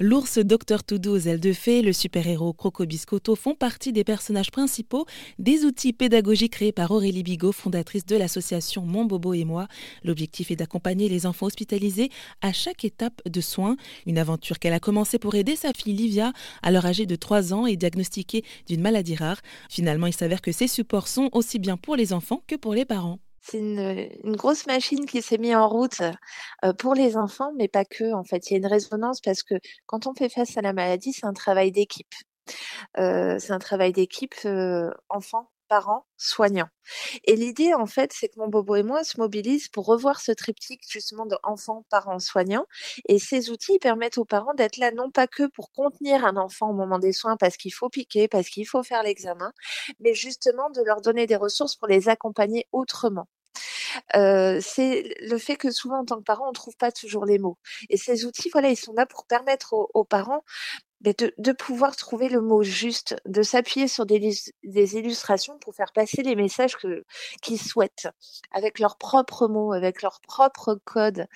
L'ours Dr Toudou aux ailes de fée, le super-héros Croco Biscotto font partie des personnages principaux des outils pédagogiques créés par Aurélie Bigot, fondatrice de l'association Mon Bobo et moi. L'objectif est d'accompagner les enfants hospitalisés à chaque étape de soins. Une aventure qu'elle a commencé pour aider sa fille Livia, alors âgée de 3 ans et diagnostiquée d'une maladie rare. Finalement, il s'avère que ces supports sont aussi bien pour les enfants que pour les parents. C'est une, grosse machine qui s'est mise en route, pour les enfants, mais pas que, en fait. Il y a une résonance parce que quand on fait face à la maladie, c'est un travail d'équipe. C'est un travail d'équipe, heu, enfants, parents, soignants. Et l'idée, en fait, c'est que mon bobo et moi se mobilisent pour revoir ce triptyque justement de enfants, parents, soignants. Et ces outils permettent aux parents d'être là, non pas que pour contenir un enfant au moment des soins parce qu'il faut piquer, parce qu'il faut faire l'examen, mais justement de leur donner des ressources pour les accompagner autrement. Heu, c'est le fait que souvent en tant que parent, on trouve pas toujours les mots. Et ces outils, voilà, ils sont là pour permettre aux parents, de pouvoir trouver le mot juste, de s'appuyer sur des lus des illustrations pour faire passer les messages qu'ils souhaitent, avec leurs propres mots, avec leur propre code.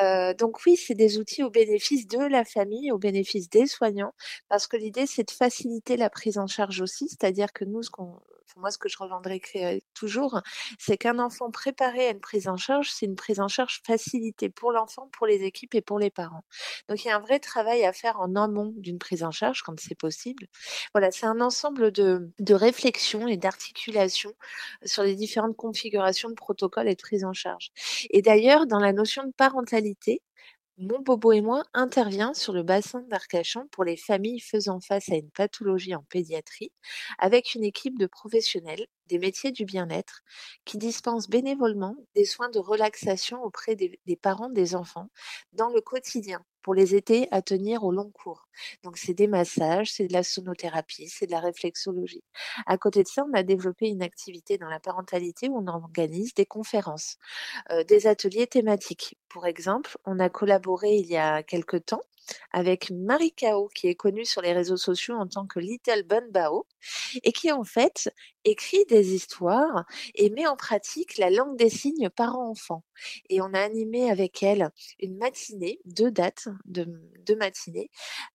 Heu, donc oui, c'est des outils au bénéfice de la famille, au bénéfice des soignants, parce que l'idée, c'est de faciliter la prise en charge aussi. C'est-à-dire que nous, ce qu'on moi, ce que je revendiquerai toujours, c'est qu'un enfant préparé à une prise en charge, c'est une prise en charge facilitée pour l'enfant, pour les équipes et pour les parents. Donc il y a un vrai travail à faire en amont d'une prise en charge quand c'est possible. Voilà, c'est un ensemble de de réflexion et d'articulation sur les différentes configurations de protocoles et de prise en charge. Et d'ailleurs, dans la notion de parentalité, mon bobo et moi intervient sur le bassin d'Arcachon pour les familles faisant face à une pathologie en pédiatrie, avec une équipe de professionnels des métiers du bien-être qui dispensent bénévolement des soins de relaxation auprès des, parents des enfants dans le quotidien pour les aider à tenir au long cours. Donc c'est des massages, c'est de la sonothérapie, c'est de la réflexologie. À côté de ça, on a développé une activité dans la parentalité où on organise des conférences, euh, des ateliers thématiques. Pour exemple, on a collaboré il y a quelque temps avec Marie Kao, qui est connue sur les réseaux sociaux en tant que Little Bun Bao, et qui en fait écrit des histoires et met en pratique la langue des signes parent-enfant. Et on a animé avec elle une matinée, deux dates de, deux matinées,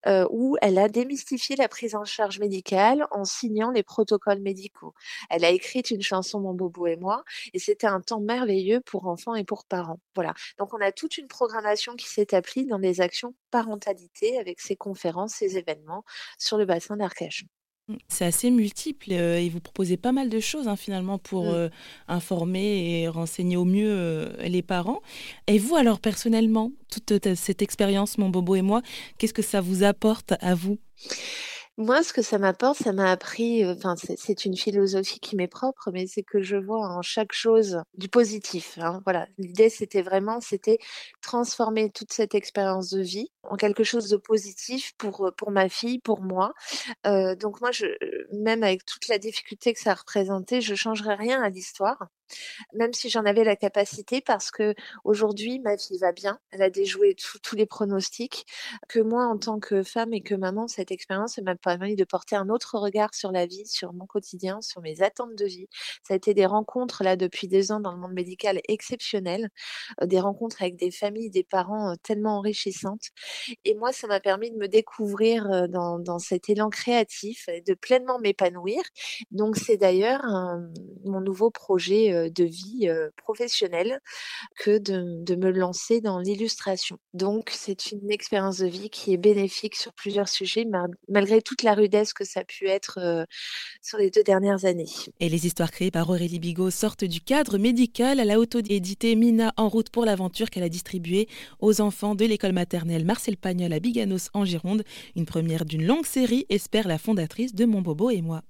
euh, où elle a démystifié la prise en charge médicale en signant les protocoles médicaux. Elle a écrit une chanson Mon Bobo et moi, et c'était un temps merveilleux pour enfants et pour parents. Voilà. Donc on a toute une programmation qui s'établit dans des actions parentalité avec ces conférences, ces événements sur le bassin d'Arcachon. C'est assez multiple euh, et vous proposez pas mal de choses hein, finalement pour Mmh. euh, informer et renseigner au mieux euh, les parents. Et vous alors personnellement, toute cette expérience, mon bobo et moi, qu'est-ce que ça vous apporte à vous? Moi, ce que ça m'apporte, ça m'a appris, enfin, c'est c'est une philosophie qui m'est propre, mais c'est que je vois en chaque chose du positif, hein, voilà. L'idée, c'était vraiment, c'était transformer toute cette expérience de vie en quelque chose de positif pour, heu, pour ma fille, pour moi. Heu, donc moi, je même avec toute la difficulté que ça représentait, je changerais rien à l'histoire. Même si j'en avais la capacité parce que aujourd'hui ma fille va bien, elle a déjoué tous les pronostics, que moi en tant que femme et que maman, cette expérience, m'a permis de porter un autre regard sur la vie, sur mon quotidien, sur mes attentes de vie. Ça a été des rencontres là depuis 2 ans dans le monde médical exceptionnelles, des rencontres avec des familles, des parents, tellement enrichissantes et moi ça m'a permis de me découvrir, dans cet élan créatif de pleinement m'épanouir. Donc c'est d'ailleurs mon nouveau projet, de vie, professionnelle que de me lancer dans l'illustration. Donc c'est une expérience de vie qui est bénéfique sur plusieurs sujets malgré toute la rudesse que ça a pu être, sur les 2 dernières années. Et les histoires créées par Aurélie Bigot sortent du cadre médical. Elle a auto-édité Mina en route pour l'aventure qu'elle a distribuée aux enfants de l'école maternelle Marcel Pagnol à Biganos en Gironde. Une première d'une longue série, espère la fondatrice de Mon Bobo et moi.